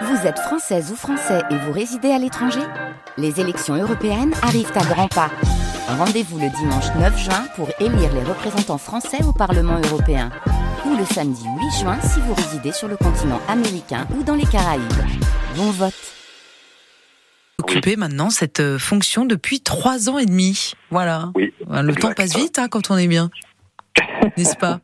Vous êtes française ou français et vous résidez à l'étranger Les élections européennes arrivent à grands pas. Rendez-vous le dimanche 9 juin pour élire les représentants français au Parlement européen. Ou le samedi 8 juin si vous résidez sur le continent américain ou dans les Caraïbes. Bon vote Occupé maintenant cette euh, fonction depuis trois ans et demi. Voilà. Oui, le temps passe vite hein, quand on est bien. N'est-ce pas?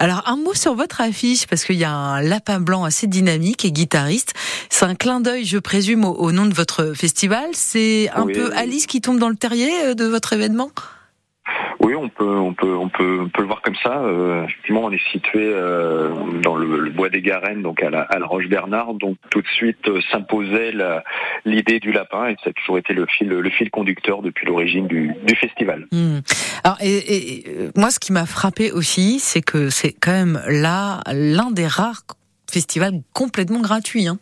Alors un mot sur votre affiche parce qu'il y a un lapin blanc assez dynamique et guitariste. C'est un clin d'œil, je présume, au, nom de votre festival. C'est un peu Alice qui tombe dans le terrier euh, de votre événement? Oui, on peut, on peut, on peut, on peut le voir comme ça. Euh, effectivement, on est situé euh, dans le, bois des Garennes, donc à la, Roche Bernard. Donc tout de suite euh, s'imposait l'idée du lapin, et ça a toujours été le fil, conducteur depuis l'origine du, festival. Hmm. Alors, moi, ce qui m'a frappé aussi, c'est que c'est quand même là l'un des rares festivals complètement gratuits. Hein.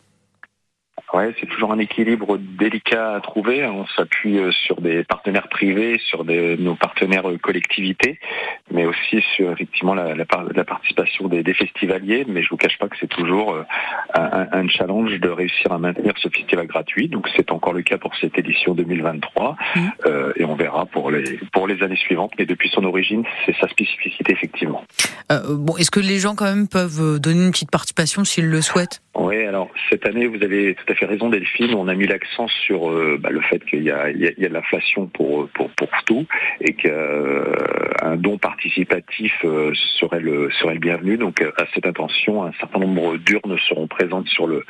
Ouais, c'est toujours un équilibre délicat à trouver. On s'appuie euh, sur des partenaires privés, sur des, nos partenaires euh, collectivités, mais aussi sur effectivement la, la, la participation des, des, festivaliers. Mais je vous cache pas que c'est toujours euh, un, un, challenge de réussir à maintenir ce festival gratuit. Donc c'est encore le cas pour cette édition 2023, mmh. euh, et on verra pour les pour les années suivantes. Mais depuis son origine, c'est sa spécificité effectivement. Euh, bon, est-ce que les gens quand même peuvent donner une petite participation s'ils le souhaitent? Oui, alors cette année, vous avez tout à fait raison Delphine, on a mis l'accent sur euh, bah, le fait qu'il y a, il y de l'inflation pour, pour, pour tout et qu'un euh, don participatif euh, serait le, serait bienvenu. Donc à cette intention, un certain nombre d'urnes seront présentes sur le,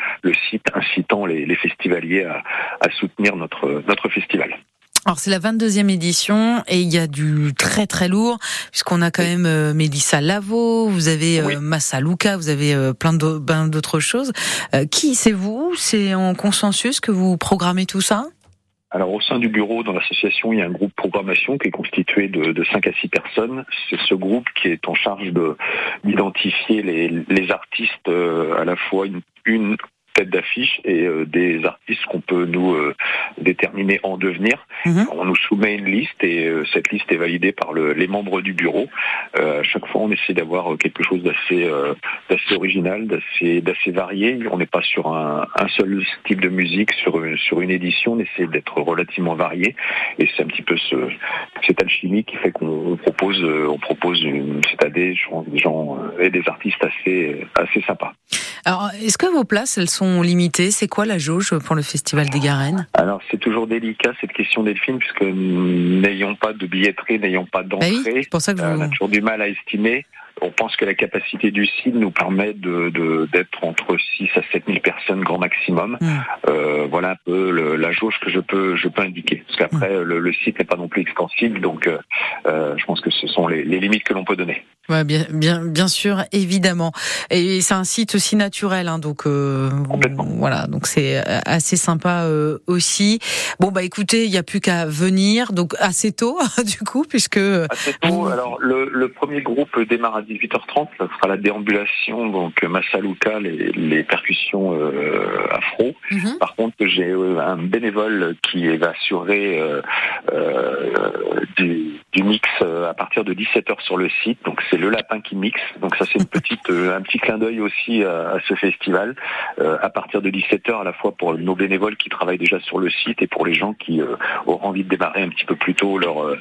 site incitant les, les festivaliers à, à soutenir notre, notre festival. Alors c'est la 22e édition et il y a du très très lourd puisqu'on a quand même euh, Mélissa Lavo, vous avez euh, Massa Luca, vous avez euh, plein d'autres choses. Qui c'est vous? C'est en consensus que vous programmez tout ça? Alors au sein du bureau, dans l'association, il y a un groupe programmation qui est constitué de, de 5 à 6 personnes. C'est ce groupe qui est en charge de d'identifier les, les artistes à la fois une, une tête d'affiche et euh, des artistes qu'on peut nous euh, déterminer en devenir. Mhm. On nous soumet une liste et euh, cette liste est validée par le, les membres du bureau. à chaque fois, on essaie d'avoir quelque chose d'assez d'assez original, d'assez d'assez varié. On n'est pas sur un, un, seul type de musique sur sur une édition. On essaie d'être relativement varié et c'est un petit peu ce, cette alchimie qui fait qu'on propose on propose une, c'est des gens, des gens et des artistes assez assez sympas. Alors, est-ce que vos places, elles sont limitées? C'est quoi la jauge pour le Festival des Garennes? Alors, c'est toujours délicat cette question, Delphine, puisque n'ayant pas de billetterie, n'ayant pas bah d'entrée, pour ça que euh, on a toujours du mal à estimer. On pense que la capacité du site nous permet de, d'être entre 6 à 7 000 personnes grand maximum. Mmh. Euh, voilà un peu la jauge que je peux, je peux indiquer. Parce qu'après, mmh. le, site n'est pas non plus extensible, donc euh, euh, je pense que ce sont les, les limites que l'on peut donner. Ouais, bien, bien, bien sûr, évidemment. Et c'est un site aussi naturel, hein, donc euh, voilà, donc c'est euh, assez sympa euh, aussi. Bon bah écoutez, il n'y a plus qu'à venir, donc assez tôt du coup, puisque assez tôt. Alors le, le, premier groupe démarre à 18h30, ça sera la déambulation, donc Massaluka, les, les percussions euh, afro. Mhm. Par contre, j'ai un bénévole qui va assurer du, du mix à partir de 17h sur le site, donc c'est le lapin qui mixe. Donc ça c'est une petite, euh, un petit clin d'œil aussi à, ce festival. Euh, à partir de 17h à la fois pour nos bénévoles qui travaillent déjà sur le site et pour les gens qui euh, auront envie de démarrer un petit peu plus tôt leur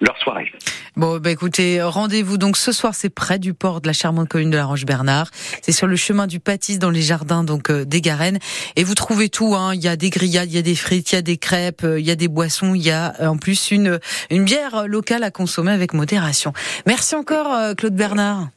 leur soirée. Bon, bah écoutez, rendez-vous donc ce soir, c'est près du port de la charmante commune de la Roche-Bernard. C'est sur le chemin du Pâtis dans les jardins donc des Garennes. Et vous trouvez tout. Hein. Il y a des grillades, il y a des frites, il y a des crêpes, il y a des boissons, il y a en plus une une bière locale à consommer avec modération. Merci encore. Claude Bernard.